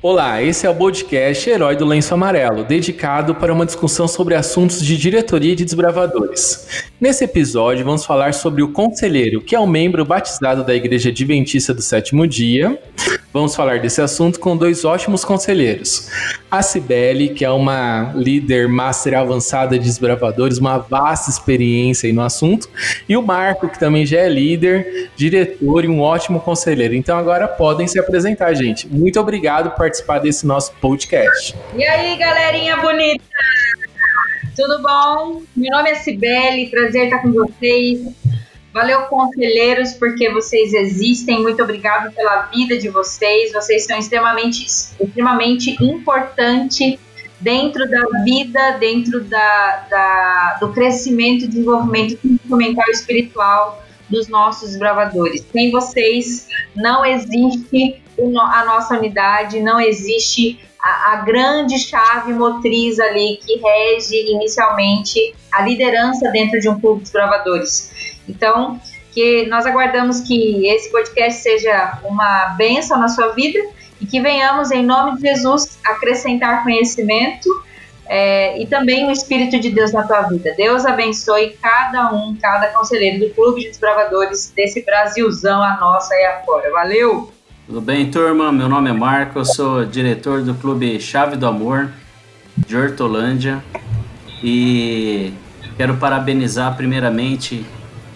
Olá, esse é o podcast Herói do Lenço Amarelo, dedicado para uma discussão sobre assuntos de diretoria de desbravadores. Nesse episódio, vamos falar sobre o conselheiro, que é um membro batizado da Igreja Adventista do Sétimo Dia. Vamos falar desse assunto com dois ótimos conselheiros. A Cibele, que é uma líder master avançada de desbravadores, uma vasta experiência no assunto, e o Marco, que também já é líder, diretor e um ótimo conselheiro. Então agora podem se apresentar, gente. Muito obrigado por participar desse nosso podcast. E aí, galerinha bonita? Tudo bom? Meu nome é Cibele, prazer estar com vocês. Valeu, conselheiros, porque vocês existem. Muito obrigado pela vida de vocês. Vocês são extremamente, extremamente importantes dentro da vida, dentro da, da, do crescimento e desenvolvimento mental e espiritual dos nossos bravadores. Sem vocês, não existe a nossa unidade, não existe a, a, grande chave motriz ali que rege inicialmente a liderança dentro de um clube de bravadores. Então, que nós aguardamos que esse podcast seja uma bênção na sua vida e que venhamos, em nome de Jesus, acrescentar conhecimento é, e também o Espírito de Deus na tua vida. Deus abençoe cada um, cada conselheiro do Clube de Desbravadores desse Brasilzão, a nossa e afora. Valeu! Tudo bem, turma? Meu nome é Marco, eu sou diretor do Clube Chave do Amor de Hortolândia e quero parabenizar primeiramente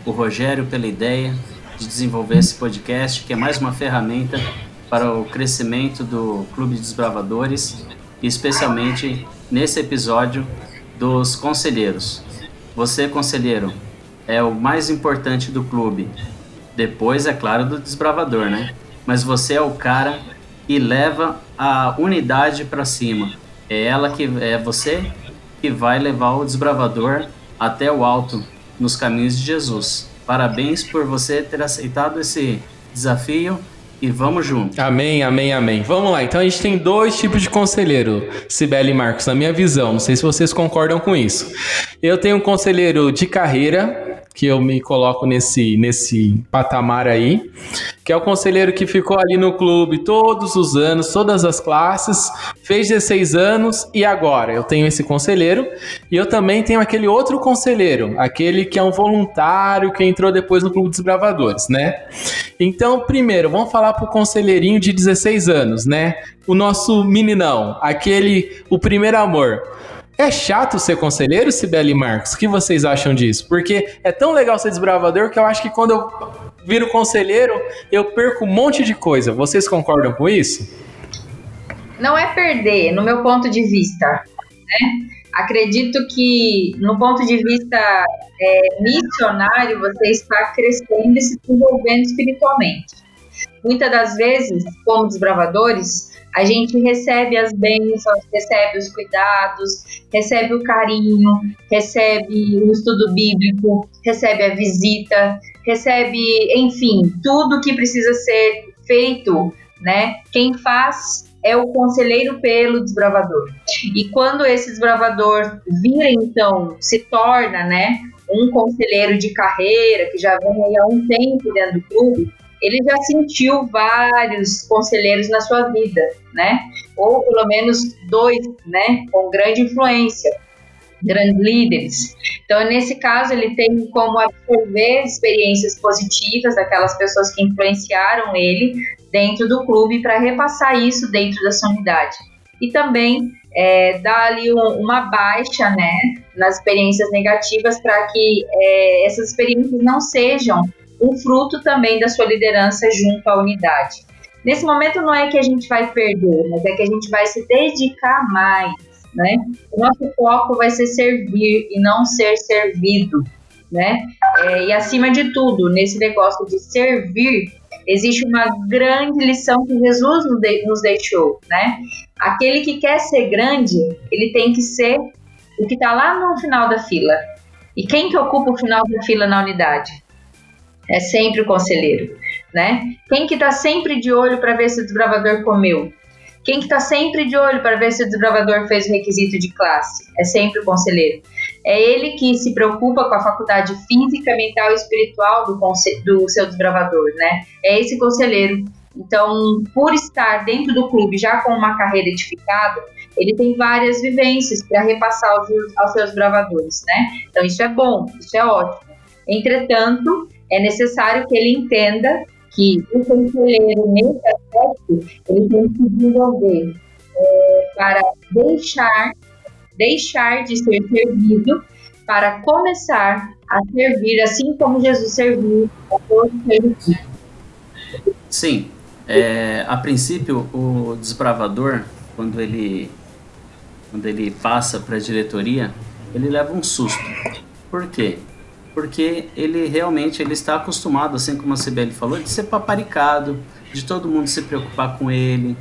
o Rogério pela ideia de desenvolver esse podcast, que é mais uma ferramenta para o crescimento do Clube de Desbravadores e especialmente nesse episódio dos conselheiros. Você, conselheiro, é o mais importante do clube. Depois, é claro, do desbravador, né? mas você é o cara que leva a unidade para cima. É ela que é você que vai levar o desbravador até o alto nos caminhos de Jesus. Parabéns por você ter aceitado esse desafio e vamos junto. Amém, amém, amém. Vamos lá. Então a gente tem dois tipos de conselheiro, Sibeli e Marcos, na minha visão. Não sei se vocês concordam com isso. Eu tenho um conselheiro de carreira, que eu me coloco nesse, nesse patamar aí, que é o conselheiro que ficou ali no clube todos os anos, todas as classes, fez 16 anos e agora eu tenho esse conselheiro e eu também tenho aquele outro conselheiro, aquele que é um voluntário que entrou depois no Clube dos Bravadores, né? Então, primeiro, vamos falar pro conselheirinho de 16 anos, né? O nosso meninão, aquele, o primeiro amor. É chato ser conselheiro, Sibeli Marcos? O que vocês acham disso? Porque é tão legal ser desbravador que eu acho que quando eu viro conselheiro, eu perco um monte de coisa. Vocês concordam com isso? Não é perder, no meu ponto de vista. Né? Acredito que, no ponto de vista é, missionário, você está crescendo e se desenvolvendo espiritualmente. Muitas das vezes, como desbravadores, a gente recebe as bênçãos, recebe os cuidados, recebe o carinho, recebe o estudo bíblico, recebe a visita, recebe, enfim, tudo que precisa ser feito, né? Quem faz é o conselheiro pelo desbravador. E quando esse desbravador vira, então, se torna, né, um conselheiro de carreira, que já vem há um tempo dentro do clube, ele já sentiu vários conselheiros na sua vida, né? Ou pelo menos dois, né? Com grande influência, grandes líderes. Então, nesse caso, ele tem como absorver experiências positivas daquelas pessoas que influenciaram ele dentro do clube para repassar isso dentro da sua unidade. E também é, dar ali um, uma baixa, né? Nas experiências negativas para que é, essas experiências não sejam um fruto também da sua liderança junto à unidade. Nesse momento não é que a gente vai perder, mas é que a gente vai se dedicar mais, né? O nosso foco vai ser servir e não ser servido, né? É, e acima de tudo, nesse negócio de servir, existe uma grande lição que Jesus nos deixou, né? Aquele que quer ser grande, ele tem que ser o que está lá no final da fila. E quem que ocupa o final da fila na unidade? É sempre o conselheiro, né? Quem que tá sempre de olho para ver se o desbravador comeu? Quem que tá sempre de olho para ver se o desbravador fez o requisito de classe? É sempre o conselheiro. É ele que se preocupa com a faculdade física, mental e espiritual do, do seu desbravador, né? É esse conselheiro Então, por estar dentro do clube já com uma carreira edificada, ele tem várias vivências para repassar aos, aos seus bravadores, né? Então, isso é bom, isso é ótimo. Entretanto, é necessário que ele entenda que o conselheiro, nesse aspecto, ele tem que se desenvolver é, para deixar, deixar de ser servido para começar a servir, assim como Jesus serviu a todos os Sim, é, a princípio o desbravador, quando ele quando ele passa para a diretoria, ele leva um susto. Por quê? Porque ele realmente ele está acostumado, assim como a Sibeli falou, de ser paparicado, de todo mundo se preocupar com ele,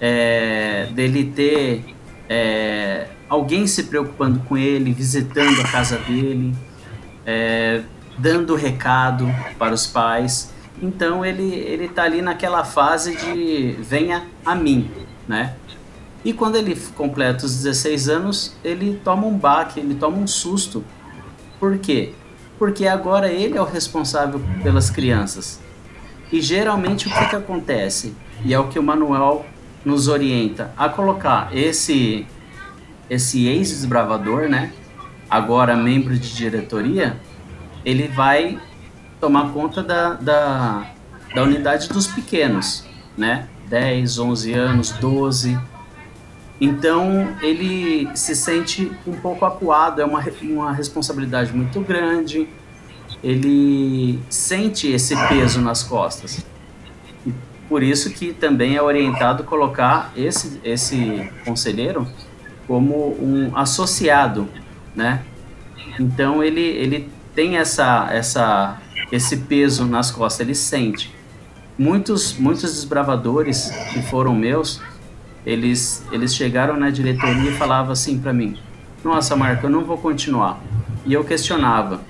é, dele ter é, alguém se preocupando com ele, visitando a casa dele, é, dando recado para os pais. Então ele ele está ali naquela fase de venha a mim, né? E quando ele completa os 16 anos, ele toma um baque, ele toma um susto. Por quê? Porque agora ele é o responsável pelas crianças. E geralmente o que, que acontece? E é o que o Manuel nos orienta a colocar esse esse ex-desbravador, né? Agora membro de diretoria, ele vai tomar conta da, da, da unidade dos pequenos, né? 10, 11 anos, 12. Então ele se sente um pouco acuado, é uma, uma responsabilidade muito grande, ele sente esse peso nas costas. E por isso que também é orientado colocar esse, esse conselheiro como um associado, né? Então ele, ele tem essa, essa, esse peso nas costas, ele sente. Muitos, muitos desbravadores que foram meus, eles, eles chegaram na diretoria e falavam assim para mim: Nossa, Marco, eu não vou continuar. E eu questionava: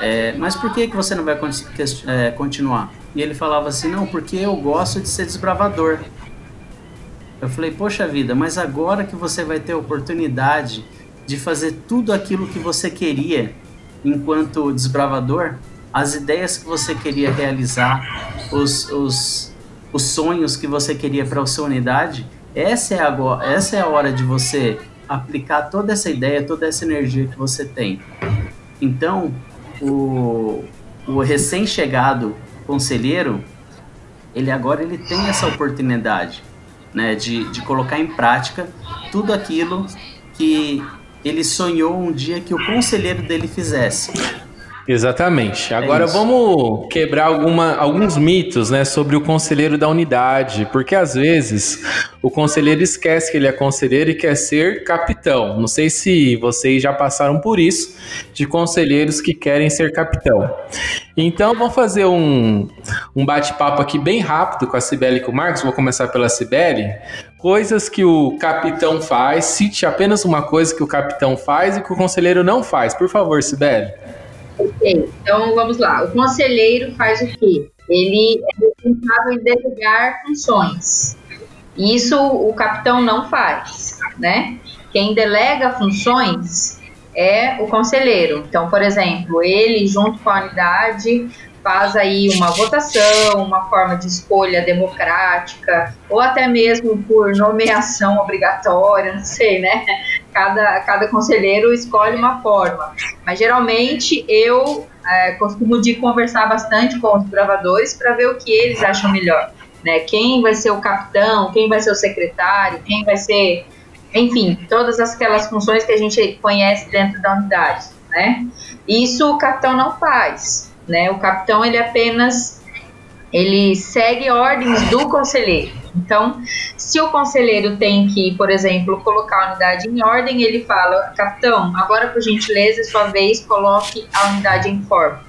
é, Mas por que, que você não vai é, continuar? E ele falava assim: Não, porque eu gosto de ser desbravador. Eu falei: Poxa vida, mas agora que você vai ter a oportunidade de fazer tudo aquilo que você queria enquanto desbravador, as ideias que você queria realizar, os, os, os sonhos que você queria para a sua unidade, essa é, a, essa é a hora de você aplicar toda essa ideia, toda essa energia que você tem. Então, o, o recém-chegado conselheiro, ele agora ele tem essa oportunidade né, de, de colocar em prática tudo aquilo que ele sonhou um dia que o conselheiro dele fizesse. Exatamente. É Agora é vamos quebrar alguma, alguns mitos né, sobre o conselheiro da unidade, porque às vezes o conselheiro esquece que ele é conselheiro e quer ser capitão. Não sei se vocês já passaram por isso, de conselheiros que querem ser capitão. Então vamos fazer um, um bate-papo aqui bem rápido com a Cibele e com o Marcos. Vou começar pela Cibele. Coisas que o capitão faz, cite apenas uma coisa que o capitão faz e que o conselheiro não faz. Por favor, Cibele. Ok, então vamos lá. O conselheiro faz o quê? Ele é responsável em delegar funções. Isso o capitão não faz, né? Quem delega funções é o conselheiro. Então, por exemplo, ele junto com a unidade faz aí uma votação, uma forma de escolha democrática, ou até mesmo por nomeação obrigatória, não sei, né? Cada, cada conselheiro escolhe uma forma. Mas geralmente eu é, costumo de conversar bastante com os gravadores para ver o que eles acham melhor. Né? Quem vai ser o capitão, quem vai ser o secretário, quem vai ser. Enfim, todas aquelas funções que a gente conhece dentro da unidade. Né? Isso o capitão não faz né? O capitão ele apenas ele segue ordens do conselheiro. Então, se o conselheiro tem que, por exemplo, colocar a unidade em ordem, ele fala: capitão, agora por gentileza, sua vez, coloque a unidade em forma.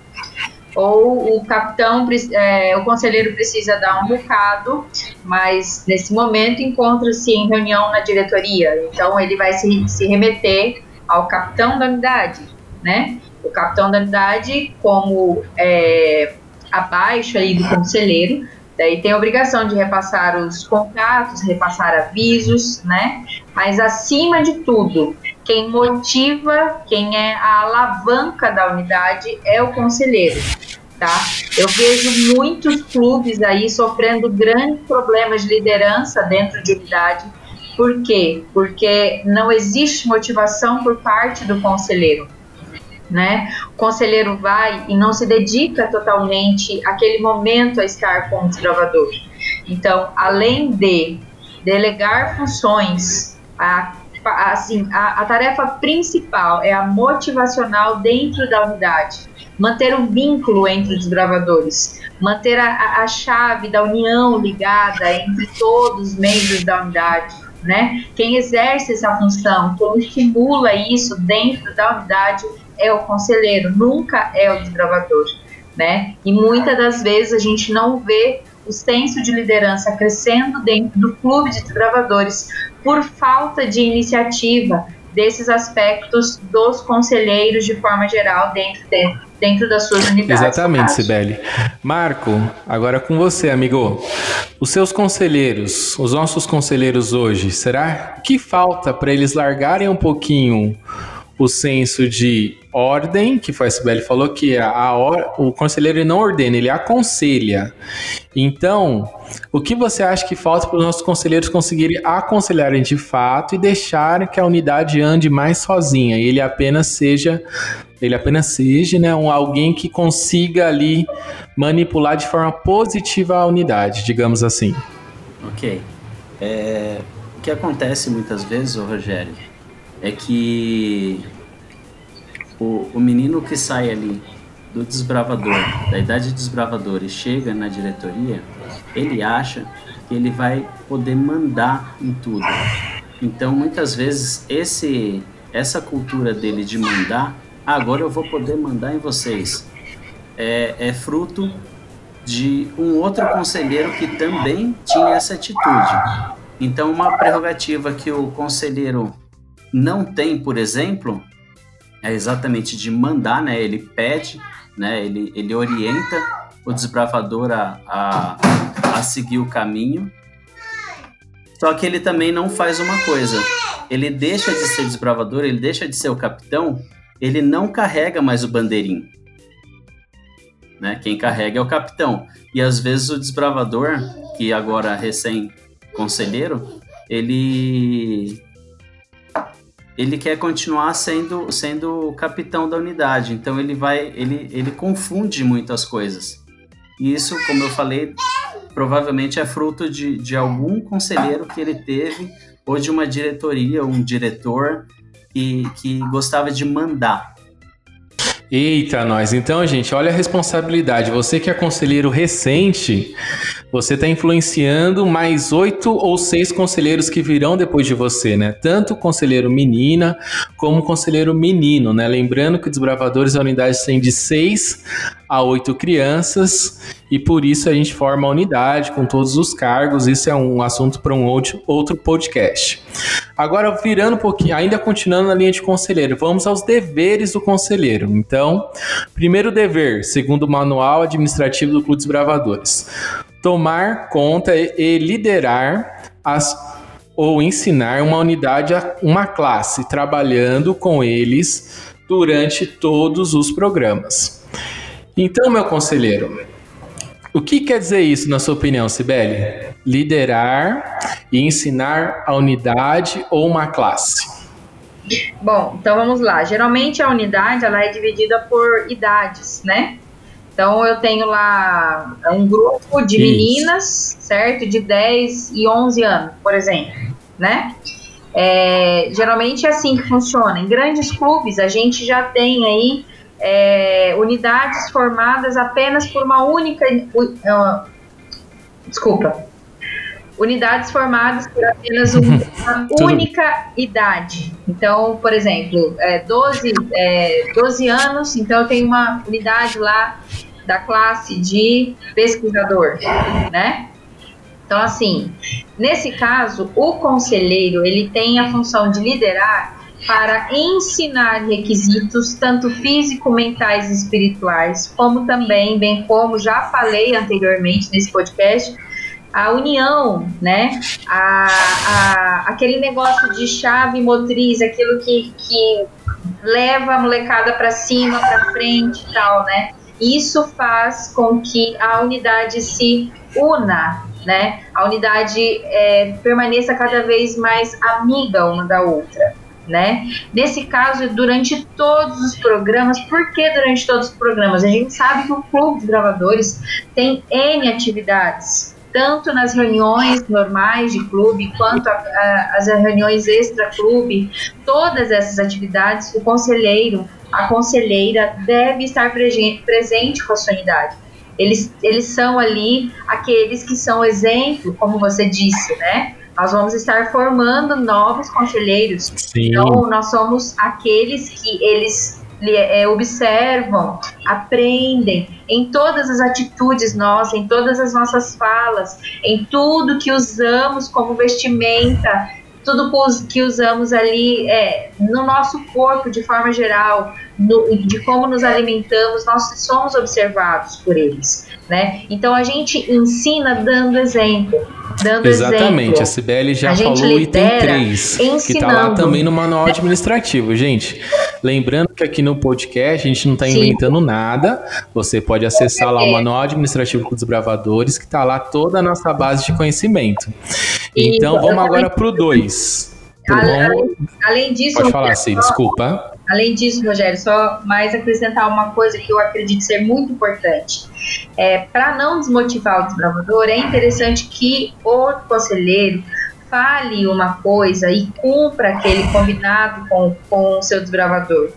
Ou o capitão, é, o conselheiro precisa dar um bocado, mas nesse momento encontra-se em reunião na diretoria. Então, ele vai se, se remeter ao capitão da unidade, né? o capitão da unidade como é, abaixo aí do conselheiro, daí tem a obrigação de repassar os contatos, repassar avisos, né? Mas acima de tudo, quem motiva, quem é a alavanca da unidade é o conselheiro. tá? Eu vejo muitos clubes aí sofrendo grandes problemas de liderança dentro de unidade. Por quê? Porque não existe motivação por parte do conselheiro. Né? O conselheiro vai e não se dedica totalmente aquele momento a estar com o desbravador. Então, além de delegar funções, a, assim, a, a tarefa principal é a motivacional dentro da unidade manter o um vínculo entre os gravadores, manter a, a, chave da união ligada entre todos os membros da unidade. Né? Quem exerce essa função, quem estimula isso dentro da unidade é o conselheiro, nunca é o desbravador. Né? E muitas das vezes a gente não vê o senso de liderança crescendo dentro do clube de desbravadores por falta de iniciativa desses aspectos dos conselheiros de forma geral dentro, de, dentro das suas unidades. Exatamente, Sibeli. Marco, agora com você, amigo. Os seus conselheiros, os nossos conselheiros hoje, será que falta para eles largarem um pouquinho o senso de ordem, que foi a Sibeli falou que a, a o conselheiro não ordena, ele aconselha. Então, o que você acha que falta para os nossos conselheiros conseguirem aconselharem de fato e deixar que a unidade ande mais sozinha ele apenas seja ele apenas seja né, um, alguém que consiga ali manipular de forma positiva a unidade, digamos assim. Ok. É, o que acontece muitas vezes, Rogério, é que o, o menino que sai ali do desbravador, da idade de desbravador e chega na diretoria, ele acha que ele vai poder mandar em tudo. Então, muitas vezes, esse essa cultura dele de mandar, ah, agora eu vou poder mandar em vocês, é, é fruto de um outro conselheiro que também tinha essa atitude. Então, uma prerrogativa que o conselheiro não tem, por exemplo, é exatamente de mandar, né? Ele pede, né? Ele, ele orienta o desbravador a, a, a seguir o caminho. Só que ele também não faz uma coisa. Ele deixa de ser desbravador, ele deixa de ser o capitão, ele não carrega mais o bandeirinho. Né? Quem carrega é o capitão. E às vezes o desbravador, que agora é recém-conselheiro, ele ele quer continuar sendo, sendo o capitão da unidade. Então ele vai, ele, ele confunde muitas coisas. E isso, como eu falei, provavelmente é fruto de, de algum conselheiro que ele teve ou de uma diretoria, um diretor que, que gostava de mandar. Eita, nós. Então, gente, olha a responsabilidade. Você que é conselheiro recente, você está influenciando mais oito ou seis conselheiros que virão depois de você, né? Tanto conselheiro menina como conselheiro menino, né? Lembrando que desbravadores da unidade tem de seis a oito crianças e por isso a gente forma a unidade com todos os cargos. Isso é um assunto para um outro podcast. Agora, virando um pouquinho, ainda continuando na linha de conselheiro, vamos aos deveres do conselheiro. Então, primeiro dever, segundo o manual administrativo do Clube dos Bravadores, tomar conta e liderar as ou ensinar uma unidade, uma classe, trabalhando com eles durante todos os programas. Então, meu conselheiro, o que quer dizer isso, na sua opinião, Sibeli? Liderar e ensinar a unidade ou uma classe? Bom, então vamos lá. Geralmente a unidade ela é dividida por idades, né? Então eu tenho lá um grupo de isso. meninas, certo? De 10 e 11 anos, por exemplo, né? É, geralmente é assim que funciona. Em grandes clubes a gente já tem aí é, unidades formadas apenas por uma única. Uh, desculpa. Unidades formadas por apenas uma única idade. Então, por exemplo, é, 12, é, 12 anos, então eu tenho uma unidade lá da classe de pesquisador, né? Então, assim, nesse caso, o conselheiro ele tem a função de liderar para ensinar requisitos tanto físico, mentais e espirituais, como também, bem como já falei anteriormente nesse podcast, a união, né? A, a, aquele negócio de chave motriz, aquilo que, que leva a molecada para cima, para frente e tal, né? isso faz com que a unidade se una, né? A unidade é, permaneça cada vez mais amiga uma da outra. Né? Nesse caso, durante todos os programas, por que durante todos os programas? A gente sabe que o Clube dos Gravadores tem N atividades, tanto nas reuniões normais de clube, quanto a, a, as reuniões extra-clube, todas essas atividades, o conselheiro, a conselheira deve estar presente com a sua unidade. Eles, eles são ali aqueles que são exemplo, como você disse, né? Nós vamos estar formando novos conselheiros. Sim. Então, nós somos aqueles que eles é, observam, aprendem em todas as atitudes nossas, em todas as nossas falas, em tudo que usamos como vestimenta, tudo que usamos ali é, no nosso corpo de forma geral, no, de como nos alimentamos, nós somos observados por eles, né? Então a gente ensina dando exemplo, dando Exatamente, exemplo. a Cibele já a falou o item 3, que está lá também no manual administrativo, gente. Lembrando que aqui no podcast a gente não está inventando nada, você pode acessar lá o manual administrativo dos bravadores, que está lá toda a nossa base de conhecimento. Então vamos agora para o 2. Além, além disso, pode falar, sim, desculpa. Além disso, Rogério, só mais acrescentar uma coisa que eu acredito ser muito importante. É, Para não desmotivar o desbravador, é interessante que o conselheiro fale uma coisa e cumpra aquele combinado com, com o seu desbravador.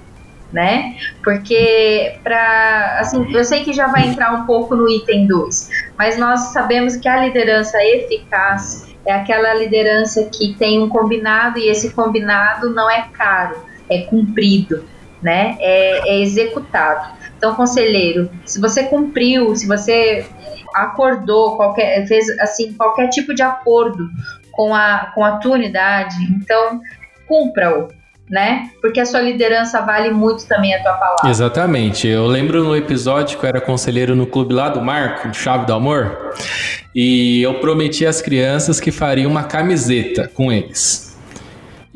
Né? Porque para assim, eu sei que já vai entrar um pouco no item 2, mas nós sabemos que a liderança eficaz é aquela liderança que tem um combinado e esse combinado não é caro é cumprido, né? É, é executado. Então, conselheiro, se você cumpriu, se você acordou qualquer fez assim qualquer tipo de acordo com a com a tua unidade, então cumpra-o, né? Porque a sua liderança vale muito também a tua palavra. Exatamente. Eu lembro no episódio que eu era conselheiro no clube lá do Marco, Chave do Amor, e eu prometi às crianças que faria uma camiseta com eles.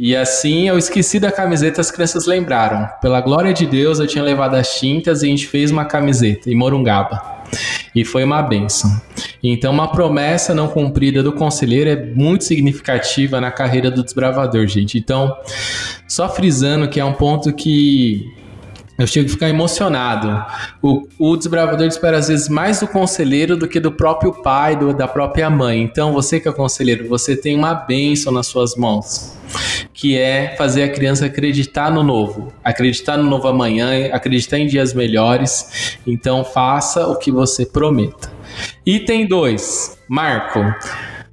E assim eu esqueci da camiseta, as crianças lembraram. Pela glória de Deus, eu tinha levado as tintas e a gente fez uma camiseta em Morungaba. E foi uma benção. Então, uma promessa não cumprida do conselheiro é muito significativa na carreira do desbravador, gente. Então, só frisando que é um ponto que eu chego a ficar emocionado. O, o desbravador espera às vezes mais do conselheiro do que do próprio pai, do, da própria mãe. Então, você que é conselheiro, você tem uma bênção nas suas mãos que é fazer a criança acreditar no novo, acreditar no novo amanhã, acreditar em dias melhores. Então faça o que você prometa. Item 2, Marco.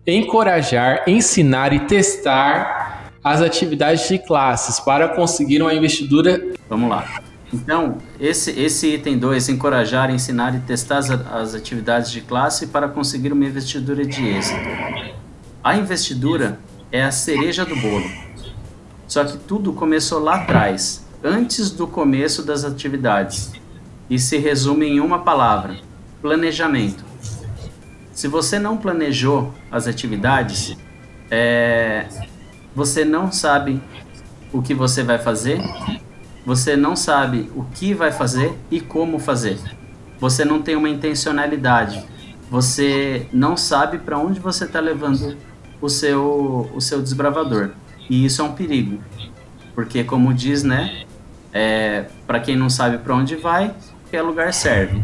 Encorajar, ensinar e testar as atividades de classes para conseguir uma investidura. Vamos lá. Então, esse, esse item 2, encorajar, ensinar e testar as, as atividades de classe para conseguir uma investidura de êxito. A investidura é a cereja do bolo. Só que tudo começou lá atrás, antes do começo das atividades, e se resume em uma palavra: planejamento. Se você não planejou as atividades, é, você não sabe o que você vai fazer, você não sabe o que vai fazer e como fazer. Você não tem uma intencionalidade. Você não sabe para onde você está levando o seu, o seu desbravador. E isso é um perigo, porque como diz, né, é, para quem não sabe para onde vai, qualquer lugar serve.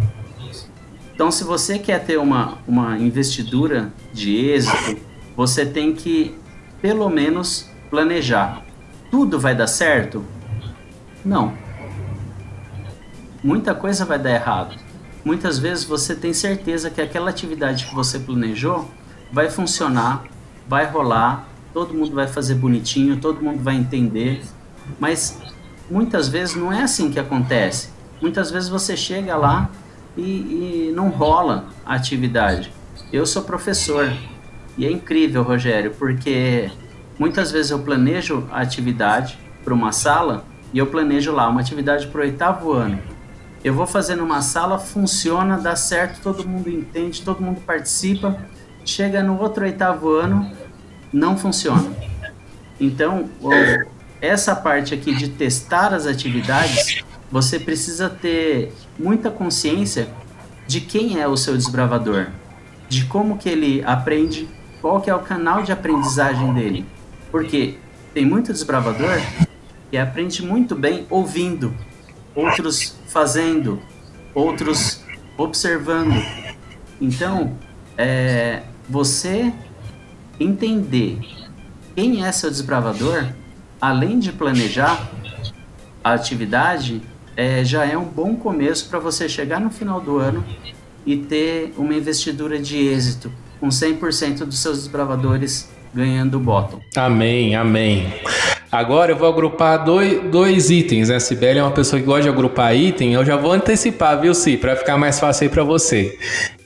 Então, se você quer ter uma, uma investidura de êxito, você tem que, pelo menos, planejar. Tudo vai dar certo? Não. Muita coisa vai dar errado. Muitas vezes você tem certeza que aquela atividade que você planejou vai funcionar, vai rolar, todo mundo vai fazer bonitinho, todo mundo vai entender, mas muitas vezes não é assim que acontece. Muitas vezes você chega lá e, e não rola a atividade. Eu sou professor e é incrível, Rogério, porque muitas vezes eu planejo a atividade para uma sala e eu planejo lá uma atividade para o oitavo ano. Eu vou fazer numa sala, funciona, dá certo, todo mundo entende, todo mundo participa. Chega no outro oitavo ano, não funciona. Então, essa parte aqui de testar as atividades, você precisa ter muita consciência de quem é o seu desbravador, de como que ele aprende, qual que é o canal de aprendizagem dele. Porque tem muito desbravador aprende muito bem ouvindo, outros fazendo, outros observando. Então, é, você entender quem é seu desbravador, além de planejar a atividade, é, já é um bom começo para você chegar no final do ano e ter uma investidura de êxito, com 100% dos seus desbravadores ganhando o bottom. Amém, amém. Agora eu vou agrupar dois, dois itens, né? Sibeli é uma pessoa que gosta de agrupar item, eu já vou antecipar, viu, Si, para ficar mais fácil aí para você.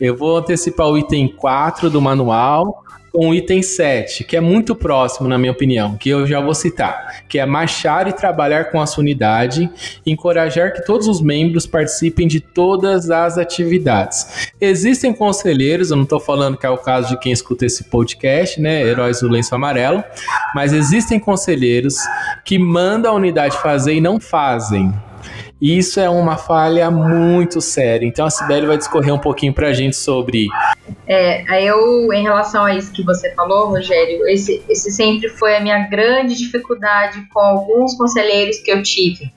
Eu vou antecipar o item 4 do manual, com o item 7, que é muito próximo, na minha opinião, que eu já vou citar, que é marchar e trabalhar com a sua unidade, encorajar que todos os membros participem de todas as atividades. Existem conselheiros, eu não estou falando que é o caso de quem escuta esse podcast, né, Heróis do Lenço Amarelo, mas existem conselheiros que mandam a unidade fazer e não fazem. E isso é uma falha muito séria. Então a Sibeli vai discorrer um pouquinho para a gente sobre. É, eu, em relação a isso que você falou, Rogério, esse, esse sempre foi a minha grande dificuldade com alguns conselheiros que eu tive.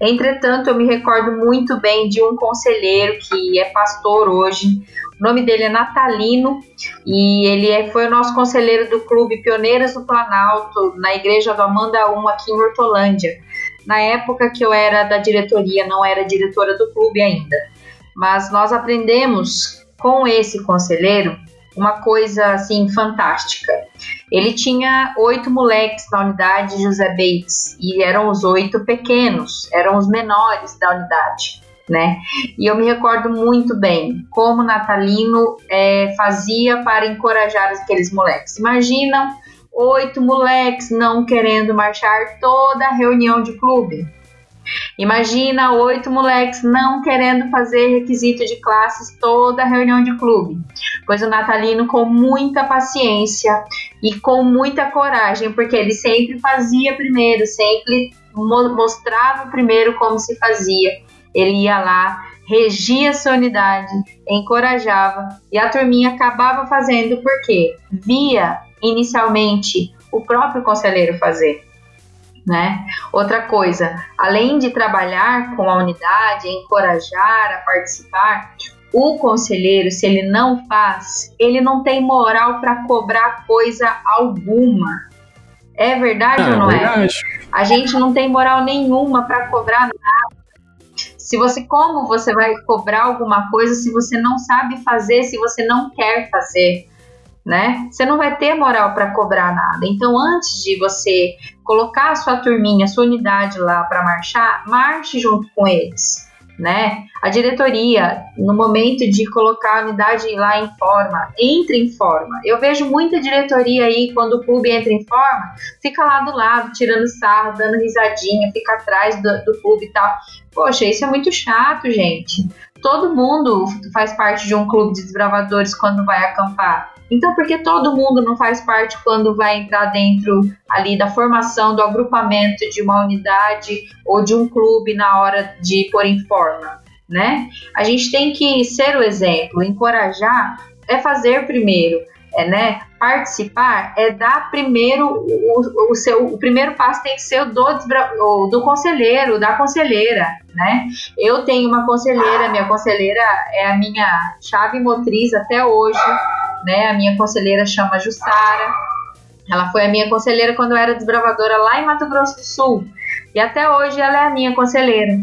Entretanto, eu me recordo muito bem de um conselheiro que é pastor hoje. O nome dele é Natalino e ele é, foi o nosso conselheiro do Clube Pioneiras do Planalto, na Igreja do Amanda 1, aqui em Hortolândia na época que eu era da diretoria, não era diretora do clube ainda. Mas nós aprendemos com esse conselheiro uma coisa assim fantástica. Ele tinha oito moleques na unidade José Bates e eram os oito pequenos, eram os menores da unidade. Né? E eu me recordo muito bem como Natalino é, fazia para encorajar aqueles moleques. Imaginam oito moleques não querendo marchar toda a reunião de clube. Imagina oito moleques não querendo fazer requisito de classes toda reunião de clube. Pois o Natalino, com muita paciência e com muita coragem, porque ele sempre fazia primeiro, sempre mostrava primeiro como se fazia. Ele ia lá, regia sua unidade, encorajava e a turminha acabava fazendo porque via inicialmente o próprio conselheiro fazer. Né? Outra coisa, além de trabalhar com a unidade, encorajar a participar, o conselheiro, se ele não faz, ele não tem moral para cobrar coisa alguma. É verdade ou não é? Verdade. A gente não tem moral nenhuma para cobrar nada. Se você como você vai cobrar alguma coisa se você não sabe fazer, se você não quer fazer? Né? Você não vai ter moral para cobrar nada. Então, antes de você colocar a sua turminha, a sua unidade lá para marchar, marche junto com eles, né? A diretoria, no momento de colocar a unidade lá em forma, entre em forma. Eu vejo muita diretoria aí, quando o clube entra em forma, fica lá do lado, tirando sarro, dando risadinha, fica atrás do, do clube e tal. Poxa, isso é muito chato, gente. Todo mundo faz parte de um clube de desbravadores quando vai acampar. Então, por que todo mundo não faz parte quando vai entrar dentro ali da formação do agrupamento de uma unidade ou de um clube na hora de pôr em forma, né? A gente tem que ser o exemplo, encorajar é fazer primeiro, é, né? Participar é dar primeiro o, o, seu o primeiro passo tem que ser do, do conselheiro, da conselheira, né? Eu tenho uma conselheira, minha conselheira é a minha chave motriz até hoje né? A minha conselheira chama Jussara. Ela foi a minha conselheira quando eu era desbravadora lá em Mato Grosso do Sul. E até hoje ela é a minha conselheira.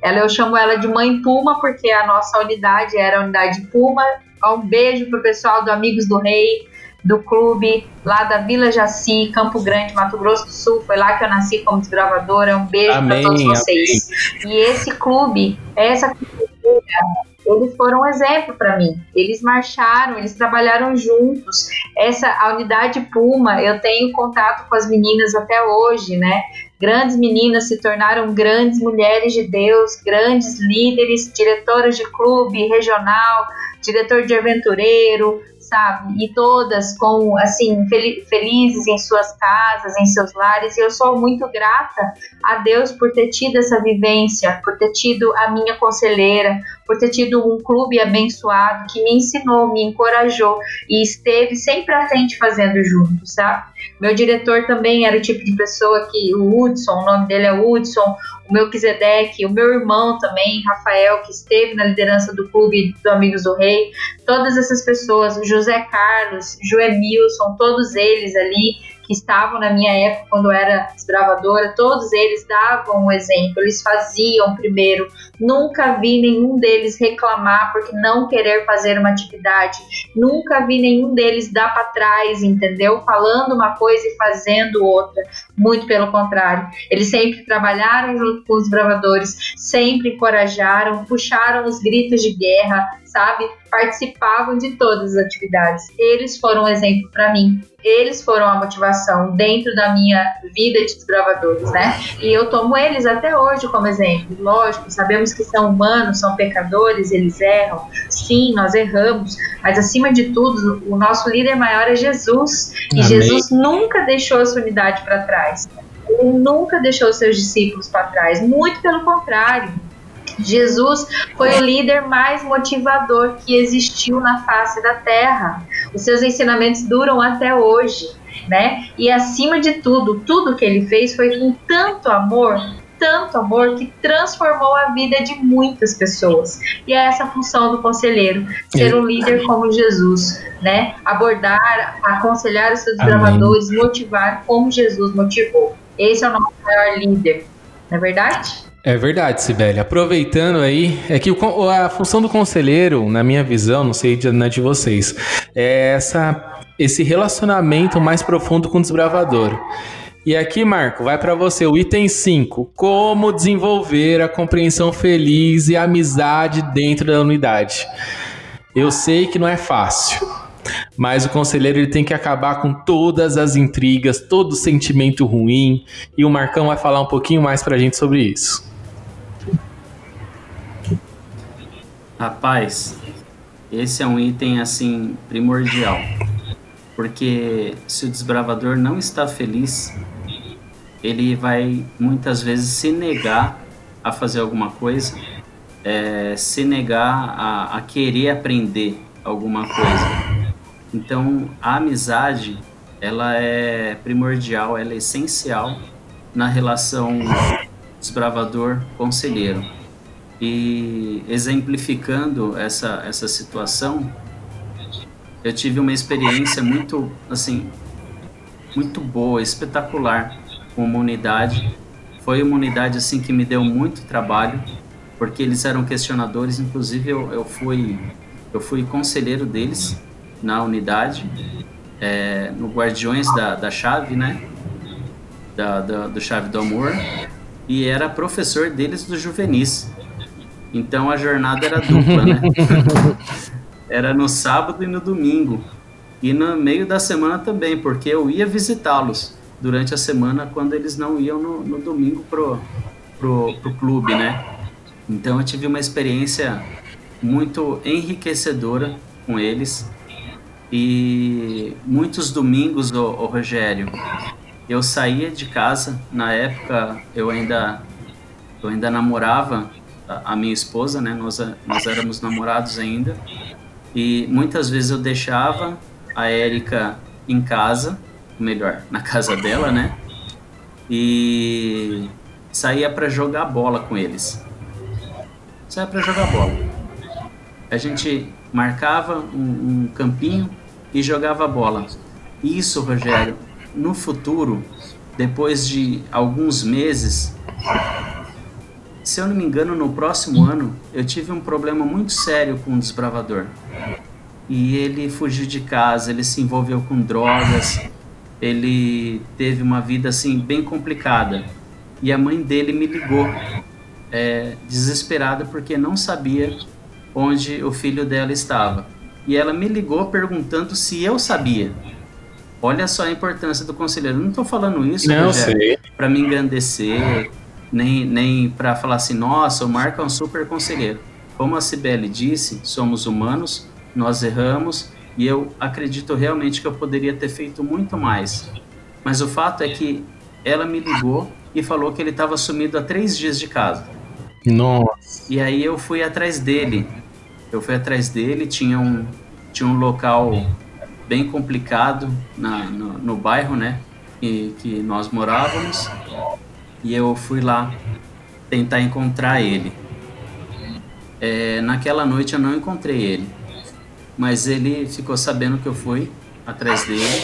Ela, eu chamo ela de Mãe Puma, porque a nossa unidade era a unidade Puma. Um beijo pro pessoal do Amigos do Rei, do clube lá da Vila Jaci, Campo Grande, Mato Grosso do Sul. Foi lá que eu nasci como desbravadora. Um beijo para todos vocês. Amém. E esse clube, essa eles foram um exemplo para mim. Eles marcharam, eles trabalharam juntos. Essa a unidade Puma, eu tenho contato com as meninas até hoje, né? Grandes meninas se tornaram grandes mulheres de Deus, grandes líderes, diretoras de clube regional, diretor de aventureiro, sabe? E todas com, assim, fel felizes em suas casas, em seus lares. E eu sou muito grata a Deus por ter tido essa vivência, por ter tido a minha conselheira, por ter tido um clube abençoado que me ensinou, me encorajou e esteve sempre à frente fazendo junto, sabe? Meu diretor também era o tipo de pessoa que o Hudson, o nome dele é Hudson, o meu Kizedek, o meu irmão também, Rafael, que esteve na liderança do clube do Amigos do Rei, todas essas pessoas, o José Carlos, Joemilson, todos eles ali que estavam na minha época quando eu era desbravadora, todos eles davam um exemplo, eles faziam primeiro. Nunca vi nenhum deles reclamar porque não querer fazer uma atividade. Nunca vi nenhum deles dar para trás, entendeu? Falando uma coisa e fazendo outra. Muito pelo contrário. Eles sempre trabalharam junto com os bravadores, sempre encorajaram, puxaram os gritos de guerra, sabe? Participavam de todas as atividades. Eles foram um exemplo para mim. Eles foram a motivação dentro da minha vida de desbravadores, né? E eu tomo eles até hoje como exemplo. Lógico, sabemos que são humanos, são pecadores, eles erram. Sim, nós erramos, mas acima de tudo, o nosso líder maior é Jesus. E Amém. Jesus nunca deixou a sua unidade para trás. Ele nunca deixou seus discípulos para trás, muito pelo contrário. Jesus foi o líder mais motivador que existiu na face da terra. Os seus ensinamentos duram até hoje, né? E acima de tudo, tudo que ele fez foi com tanto amor, tanto amor que transformou a vida de muitas pessoas. E é essa a função do conselheiro, ser um líder como Jesus, né? Abordar, aconselhar os seus gravadores, motivar como Jesus motivou. Esse é o nosso maior líder, não é verdade? É verdade, Sibeli. Aproveitando aí, é que a função do conselheiro, na minha visão, não sei de, de vocês, é essa, esse relacionamento mais profundo com o desbravador. E aqui, Marco, vai para você o item 5. Como desenvolver a compreensão feliz e a amizade dentro da unidade. Eu sei que não é fácil, mas o conselheiro ele tem que acabar com todas as intrigas, todo sentimento ruim, e o Marcão vai falar um pouquinho mais para a gente sobre isso. Rapaz, esse é um item assim primordial. Porque se o desbravador não está feliz, ele vai muitas vezes se negar a fazer alguma coisa, é, se negar a, a querer aprender alguma coisa. Então, a amizade, ela é primordial, ela é essencial na relação desbravador-conselheiro. E exemplificando essa, essa situação, eu tive uma experiência muito, assim, muito boa, espetacular com uma unidade. Foi uma unidade, assim, que me deu muito trabalho, porque eles eram questionadores, inclusive eu, eu fui eu fui conselheiro deles na unidade, é, no Guardiões da, da Chave, né? Da, da, do Chave do Amor, e era professor deles do Juvenis. Então a jornada era dupla, né? era no sábado e no domingo. E no meio da semana também, porque eu ia visitá-los durante a semana quando eles não iam no, no domingo pro, pro, pro clube, né? Então eu tive uma experiência muito enriquecedora com eles. E muitos domingos, o Rogério, eu saía de casa. Na época eu ainda, eu ainda namorava a minha esposa, né? Nós, nós éramos namorados ainda. E muitas vezes eu deixava a Érica em casa, melhor, na casa dela, né? E saía para jogar bola com eles. Saía para jogar bola. A gente marcava um, um campinho e jogava bola. Isso, Rogério, no futuro, depois de alguns meses, se eu não me engano, no próximo ano, eu tive um problema muito sério com o desbravador. E ele fugiu de casa, ele se envolveu com drogas, ele teve uma vida assim bem complicada. E a mãe dele me ligou, é, desesperada porque não sabia onde o filho dela estava. E ela me ligou perguntando se eu sabia. Olha só a importância do conselheiro. Não estou falando isso para me engrandecer, nem, nem para falar assim, nossa, o Marco é um super conselheiro. Como a Cibele disse, somos humanos, nós erramos E eu acredito realmente que eu poderia ter feito muito mais. Mas o fato é que ela me ligou e falou que ele estava sumido há três dias de casa. Nossa. E aí eu fui atrás dele. Eu fui atrás dele, tinha um, tinha um local bem complicado na, no, no bairro, né? Que, que nós morávamos. E eu fui lá tentar encontrar ele. É, naquela noite eu não encontrei ele, mas ele ficou sabendo que eu fui atrás dele.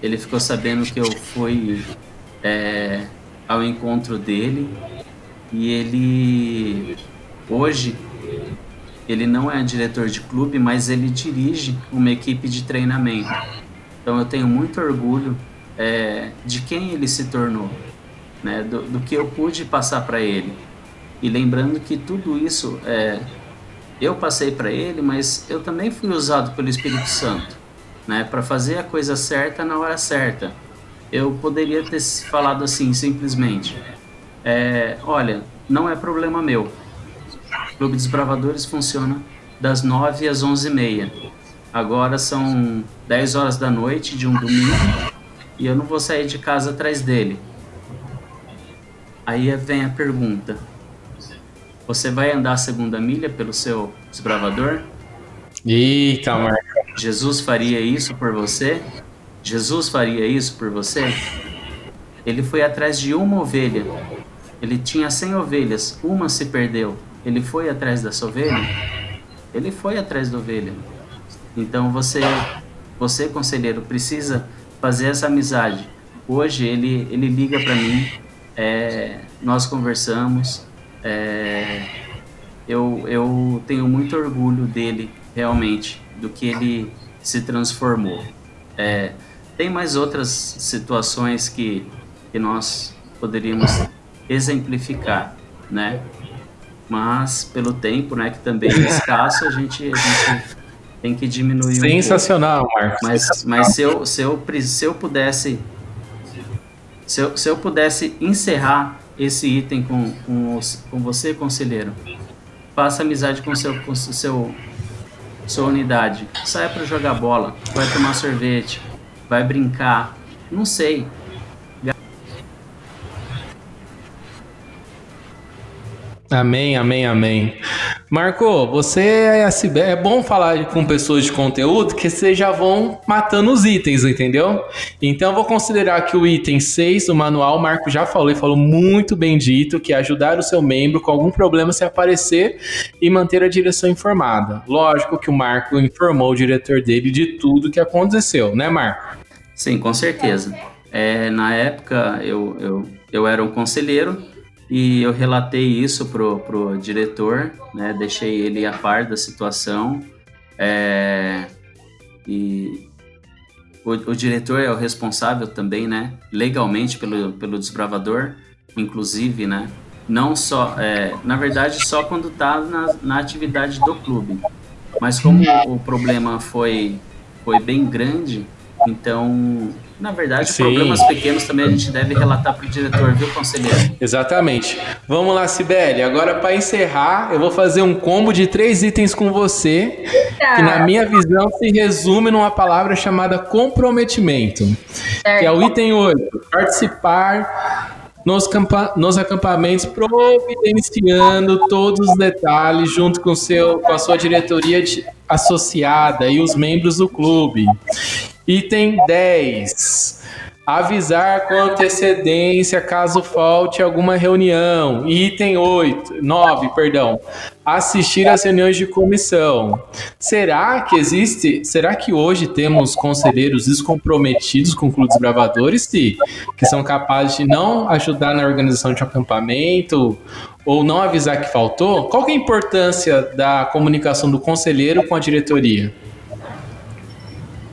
Ele ficou sabendo que eu fui é, ao encontro dele e ele hoje ele não é diretor de clube, mas ele dirige uma equipe de treinamento. Então eu tenho muito orgulho é, de quem ele se tornou, né, do, do que eu pude passar para ele. E lembrando que tudo isso é, eu passei para ele, mas eu também fui usado pelo Espírito Santo, né, para fazer a coisa certa na hora certa. Eu poderia ter falado assim simplesmente: é, olha, não é problema meu. O Clube dos Bravadores funciona das 9 às 11 e meia. Agora são 10 horas da noite de um domingo e eu não vou sair de casa atrás dele. Aí vem a pergunta: você vai andar a segunda milha pelo seu desbravador? Eita, Marco. Jesus faria isso por você? Jesus faria isso por você? Ele foi atrás de uma ovelha. Ele tinha cem ovelhas, uma se perdeu. Ele foi atrás dessa ovelha? Ele foi atrás da ovelha. Então você, você conselheiro, precisa fazer essa amizade. Hoje ele, ele liga para mim, é, nós conversamos, é, eu, eu tenho muito orgulho dele, realmente, do que ele se transformou. É, tem mais outras situações que, que nós poderíamos exemplificar, né? Mas pelo tempo, né, que também é escasso, a gente, a gente tem que diminuir Sensacional, um Marcos. Mas, mas se, eu, se, eu, se eu pudesse se eu, se eu pudesse encerrar esse item com, com, com você, conselheiro. Faça amizade com seu, com seu sua unidade. Saia para jogar bola, vai tomar sorvete, vai brincar. Não sei. Amém, amém, amém. Marco, você é, é bom falar com pessoas de conteúdo que vocês já vão matando os itens, entendeu? Então eu vou considerar que o item 6 do manual, o Marco já falou e falou muito bem dito, que é ajudar o seu membro com algum problema se aparecer e manter a direção informada. Lógico que o Marco informou o diretor dele de tudo que aconteceu, né, Marco? Sim, com certeza. É, na época eu, eu, eu era um conselheiro e eu relatei isso pro, pro diretor, né? Deixei ele a par da situação. É, e o, o, diretor é o responsável também, né? Legalmente pelo, pelo desbravador, inclusive, né? Não só, é, na verdade, só quando está na, na atividade do clube. Mas como o problema foi, foi bem grande, então na verdade, Sim. problemas pequenos também a gente deve relatar para o diretor, viu, conselheiro? Exatamente. Vamos lá, Sibeli. Agora, para encerrar, eu vou fazer um combo de três itens com você, que na minha visão se resume numa palavra chamada comprometimento. Certo. Que é o item 8. Participar nos, nos, acampamentos, providenciando todos os detalhes junto com, seu, com a sua diretoria de, associada e os membros do clube. Item 10. Avisar com antecedência caso falte alguma reunião. Item 8, 9, perdão. Assistir às reuniões de comissão. Será que existe? Será que hoje temos conselheiros descomprometidos com clubes bravadores, sim, que são capazes de não ajudar na organização de um acampamento ou não avisar que faltou? Qual que é a importância da comunicação do conselheiro com a diretoria?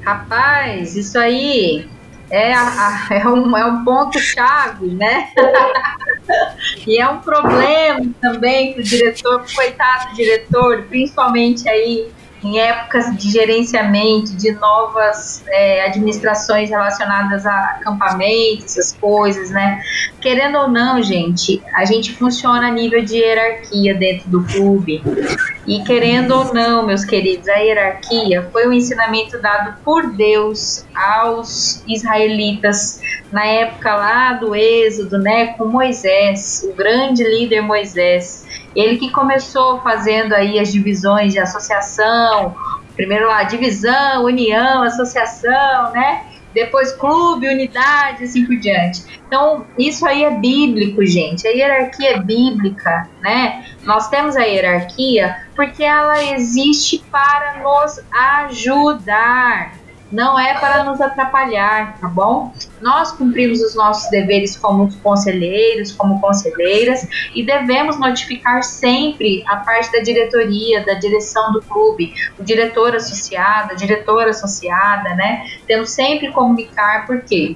Rapaz, isso aí é, a, é, um, é um ponto-chave, né? e é um problema também para o diretor, coitado do diretor, principalmente aí em épocas de gerenciamento, de novas é, administrações relacionadas a acampamentos, essas coisas, né? Querendo ou não, gente, a gente funciona a nível de hierarquia dentro do clube. E querendo ou não, meus queridos, a hierarquia foi um ensinamento dado por Deus aos israelitas na época lá do Êxodo, né, com Moisés, o grande líder Moisés. Ele que começou fazendo aí as divisões de associação, primeiro lá divisão, união, associação, né? Depois clube, unidade, assim por diante. Então, isso aí é bíblico, gente. A hierarquia é bíblica, né? Nós temos a hierarquia porque ela existe para nos ajudar não é para nos atrapalhar, tá bom? Nós cumprimos os nossos deveres como conselheiros, como conselheiras e devemos notificar sempre a parte da diretoria, da direção do clube, o diretor associado, a diretora associada, né? Temos sempre comunicar por quê?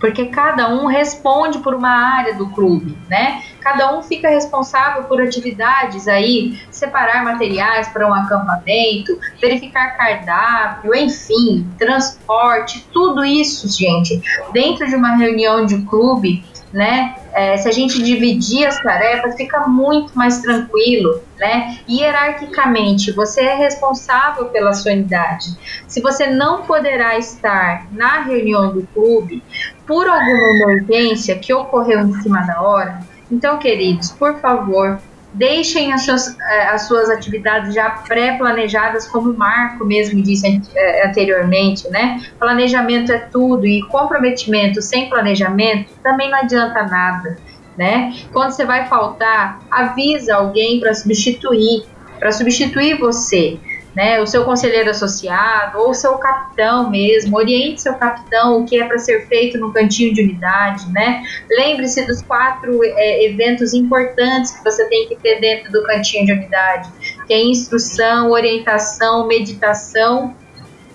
Porque cada um responde por uma área do clube, né? Cada um fica responsável por atividades aí, separar materiais para um acampamento, verificar cardápio, enfim, transporte, tudo isso, gente, dentro de uma reunião de clube né? É, se a gente dividir as tarefas, fica muito mais tranquilo, né? Hierarquicamente, você é responsável pela sua unidade. Se você não poderá estar na reunião do clube por alguma emergência que ocorreu em cima da hora, então, queridos, por favor, Deixem as suas, eh, as suas atividades já pré-planejadas, como o Marco mesmo disse eh, anteriormente, né? Planejamento é tudo e comprometimento sem planejamento também não adianta nada, né? Quando você vai faltar, avisa alguém para substituir, para substituir você né, o seu conselheiro associado ou seu capitão mesmo, oriente seu capitão o que é para ser feito no cantinho de unidade, né? Lembre-se dos quatro é, eventos importantes que você tem que ter dentro do cantinho de unidade, que é instrução, orientação, meditação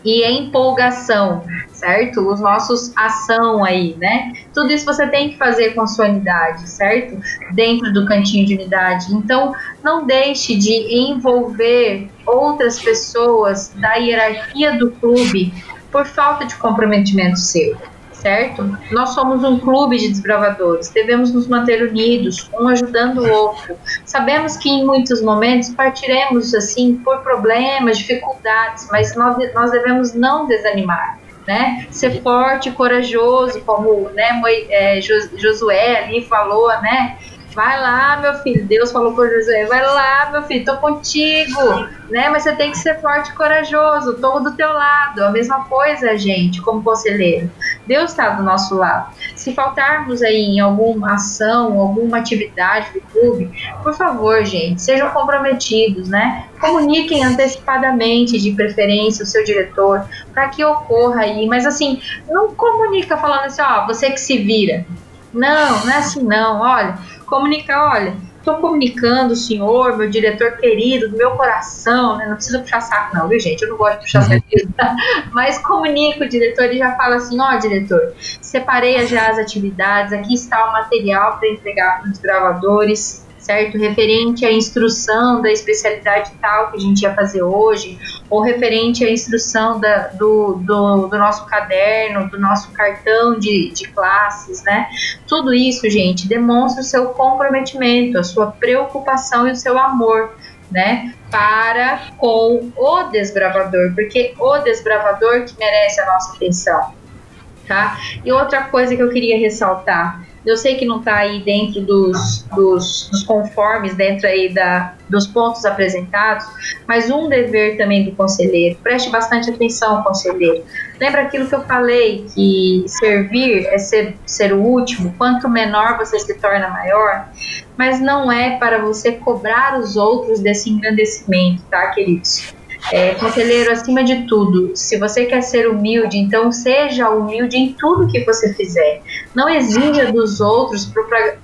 e empolgação, certo? Os nossos ação aí, né? Tudo isso você tem que fazer com sua unidade, certo? Dentro do cantinho de unidade. Então, não deixe de envolver outras pessoas da hierarquia do clube por falta de comprometimento seu certo? Nós somos um clube de desbravadores, devemos nos manter unidos, um ajudando o outro. Sabemos que em muitos momentos partiremos assim por problemas, dificuldades, mas nós, nós devemos não desanimar. Né? Ser forte, corajoso, como né, é, Josué ali falou, né? Vai lá, meu filho. Deus falou por José, vai lá, meu filho, tô contigo, né? Mas você tem que ser forte e corajoso, tô do teu lado. A mesma coisa, gente, como conselheiro. Deus está do nosso lado. Se faltarmos aí em alguma ação, alguma atividade do clube, por favor, gente, sejam comprometidos, né? Comuniquem antecipadamente, de preferência, o seu diretor, para que ocorra aí. Mas assim, não comunica falando assim, ó, você que se vira. Não, não é assim não. Olha, comunicar, olha, estou comunicando o senhor, meu diretor querido, do meu coração, né? Não precisa puxar saco, não, viu, gente? Eu não gosto de puxar saco, mas comunica o diretor e já fala assim: ó, diretor, separei já as atividades, aqui está o material para entregar para os gravadores certo? Referente à instrução da especialidade tal que a gente ia fazer hoje, ou referente à instrução da, do, do, do, nosso caderno, do nosso cartão de, de classes, né? Tudo isso, gente, demonstra o seu comprometimento, a sua preocupação e o seu amor. Né, para com o desbravador, porque o desbravador que merece a nossa atenção, tá? E outra coisa que eu queria ressaltar, eu sei que não está aí dentro dos, dos, dos, conformes, dentro aí da, dos pontos apresentados, mas um dever também do conselheiro. Preste bastante atenção, conselheiro. Lembra aquilo que eu falei, que servir é ser, ser o último, quanto menor você se torna maior, mas não é para você cobrar os outros desse engrandecimento, tá, queridos? É, conselheiro, acima de tudo, se você quer ser humilde, então seja humilde em tudo que você fizer. Não exija dos outros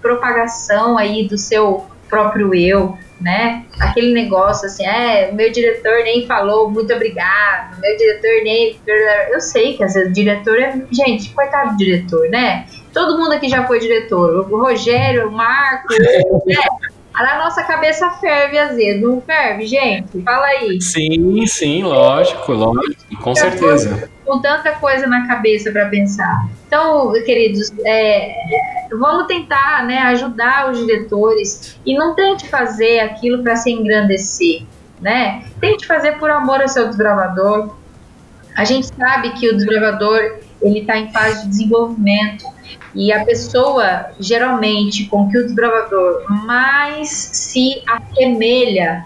propagação aí do seu próprio eu, né? Aquele negócio assim, é, meu diretor nem falou, muito obrigado, meu diretor nem. Eu sei que às vezes o diretor é. Gente, coitado do diretor, né? Todo mundo aqui já foi diretor. O Rogério, o Marco, né? A nossa cabeça ferve às vezes. Não ferve, gente? Fala aí. Sim, sim, lógico, lógico, com certeza. Com tanta coisa na cabeça para pensar. Então, queridos, é, vamos tentar né, ajudar os diretores e não tente fazer aquilo para se engrandecer. Né? Tente fazer por amor ao seu desbravador. A gente sabe que o desbravador ele está em fase de desenvolvimento e a pessoa, geralmente, com que o desbravador mais se assemelha,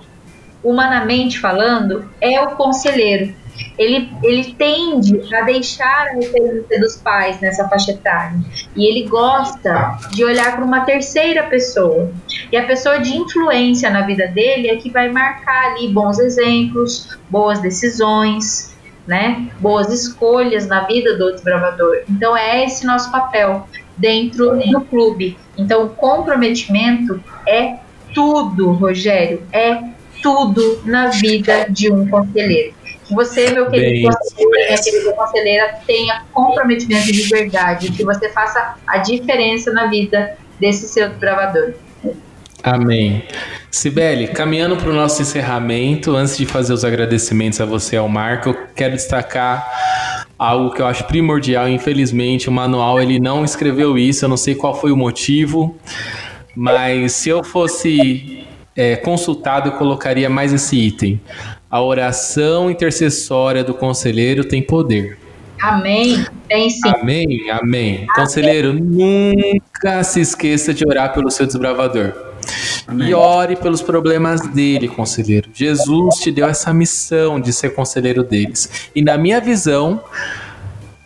humanamente falando, é o conselheiro. Ele, ele tende a deixar a referência dos pais nessa faixa etária. E ele gosta de olhar para uma terceira pessoa. E a pessoa de influência na vida dele é que vai marcar ali bons exemplos, boas decisões, né? Boas escolhas na vida do desbravador. Então é esse nosso papel dentro do clube. Então o comprometimento é tudo, Rogério, é tudo na vida de um conselheiro. Que você, meu querido conselheiro, minha querida conselheira, tenha comprometimento de verdade, que você faça a diferença na vida desse seu desbravador. Amém. Sibeli, caminhando para o nosso encerramento, antes de fazer os agradecimentos a você e ao Marco, eu quero destacar algo que eu acho primordial. Infelizmente, o manual ele não escreveu isso, eu não sei qual foi o motivo, mas se eu fosse é, consultado, eu colocaria mais esse item. A oração intercessória do conselheiro tem poder. Amém. Tem sim. Amém, amém. amém. Conselheiro, nunca se esqueça de orar pelo seu desbravador. Amém. E ore pelos problemas dele, conselheiro. Jesus te deu essa missão de ser conselheiro deles. E na minha visão,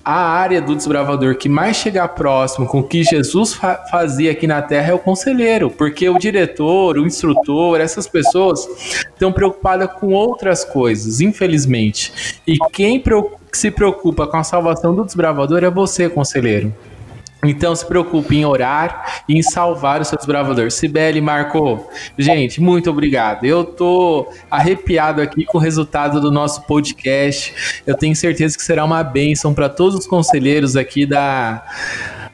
a área do desbravador que mais chega próximo com o que Jesus fa fazia aqui na Terra é o conselheiro, porque o diretor, o instrutor, essas pessoas estão preocupadas com outras coisas, infelizmente. E quem se preocupa com a salvação do desbravador é você, conselheiro. Então se preocupe em orar e em salvar os seus bravadores. Sibeli Marco, gente, muito obrigado. Eu tô arrepiado aqui com o resultado do nosso podcast. Eu tenho certeza que será uma bênção para todos os conselheiros aqui da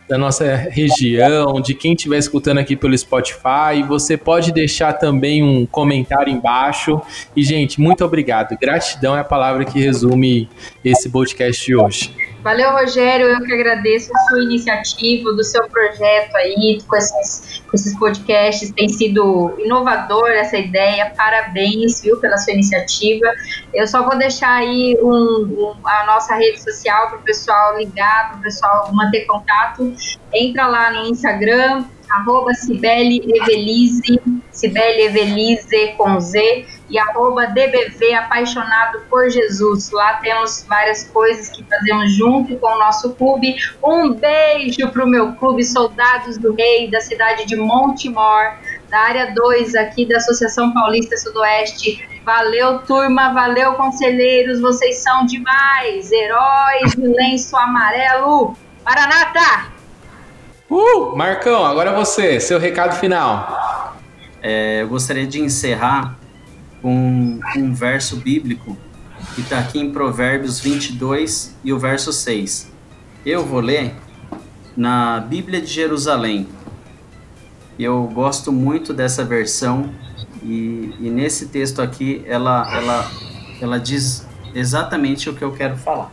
da nossa região, de quem estiver escutando aqui pelo Spotify. Você pode deixar também um comentário embaixo. E, gente, muito obrigado. Gratidão é a palavra que resume esse podcast de hoje. Valeu, Rogério. Eu que agradeço a sua iniciativa, do seu projeto aí, com esses, com esses podcasts. Tem sido inovador essa ideia. Parabéns, viu, pela sua iniciativa. Eu só vou deixar aí um, um, a nossa rede social para o pessoal ligar, para o pessoal manter contato. Entra lá no Instagram, arroba Cibele Evelise, Cibele Evelise com Z e arroba DBV Apaixonado por Jesus. Lá temos várias coisas que fazemos junto com o nosso clube. Um beijo para o meu clube Soldados do Rei, da cidade de Montemor, da área 2 aqui da Associação Paulista Sudoeste. Valeu, turma, valeu, conselheiros, vocês são demais! Heróis do lenço amarelo! Maranata! Uh! Marcão, agora você, seu recado final. É, eu gostaria de encerrar com um verso bíblico que está aqui em Provérbios 22 e o verso 6. Eu vou ler na Bíblia de Jerusalém. Eu gosto muito dessa versão e, e nesse texto aqui ela, ela, ela diz exatamente o que eu quero falar.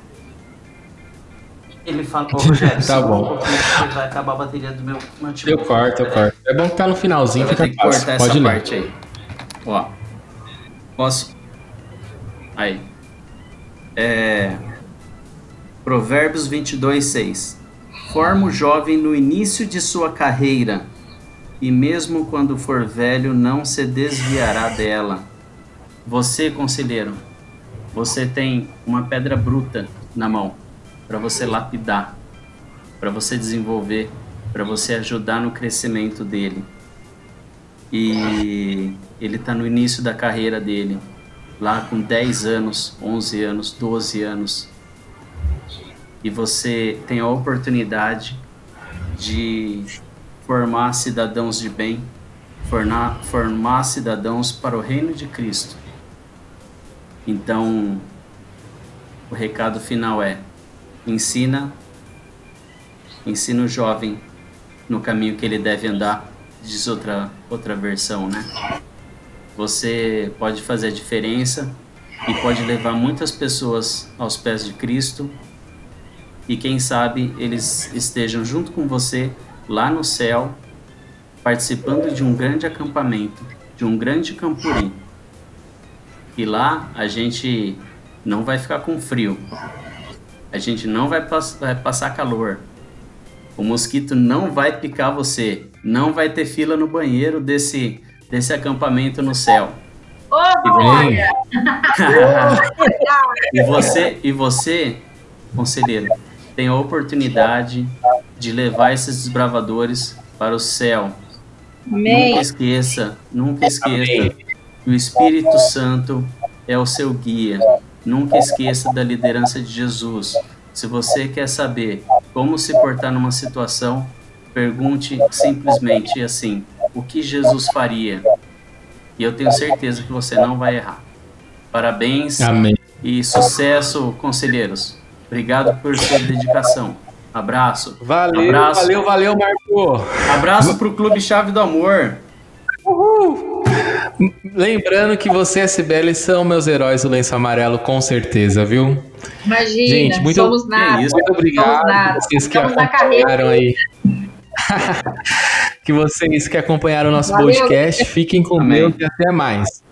Ele fala, ô Rogério, tá bom. Um vai acabar a bateria do meu notebook. Eu corto, eu corto. É bom que tá no finalzinho, fica fácil. cortar Pode essa ler. parte aí. Ó. Posso? Aí. É... Provérbios 22, 6. Forma o jovem no início de sua carreira, e mesmo quando for velho, não se desviará dela. Você, conselheiro, você tem uma pedra bruta na mão para você lapidar, para você desenvolver, para você ajudar no crescimento dele. E ele está no início da carreira dele, lá com 10 anos, 11 anos, 12 anos. E você tem a oportunidade de formar cidadãos de bem, formar, formar cidadãos para o reino de Cristo. Então, o recado final é: ensina, ensina o jovem no caminho que ele deve andar diz outra, outra versão, né? Você pode fazer a diferença e pode levar muitas pessoas aos pés de Cristo e quem sabe eles estejam junto com você lá no céu, participando de um grande acampamento, de um grande campuri. E lá a gente não vai ficar com frio, a gente não vai, pass vai passar calor, o mosquito não vai picar você, não vai ter fila no banheiro desse, desse acampamento no céu. Oh, e, e você, e você, conselheiro, tem a oportunidade de levar esses desbravadores para o céu. Amém. Nunca esqueça, nunca esqueça Amém. que o Espírito Santo é o seu guia. Nunca esqueça da liderança de Jesus. Se você quer saber como se portar numa situação, pergunte simplesmente assim: o que Jesus faria? E eu tenho certeza que você não vai errar. Parabéns Amém. e sucesso, conselheiros. Obrigado por sua dedicação. Abraço. Valeu, Abraço. valeu, valeu, Marco. Abraço pro Clube Chave do Amor. Uhul. Lembrando que você e a Sibeli são meus heróis do lenço amarelo, com certeza, viu? Imagina, Gente, muito, somos nada. Isso, muito obrigado nada. vocês que somos acompanharam aí. que vocês que acompanharam o nosso Valeu. podcast. Fiquem com Deus e até mais.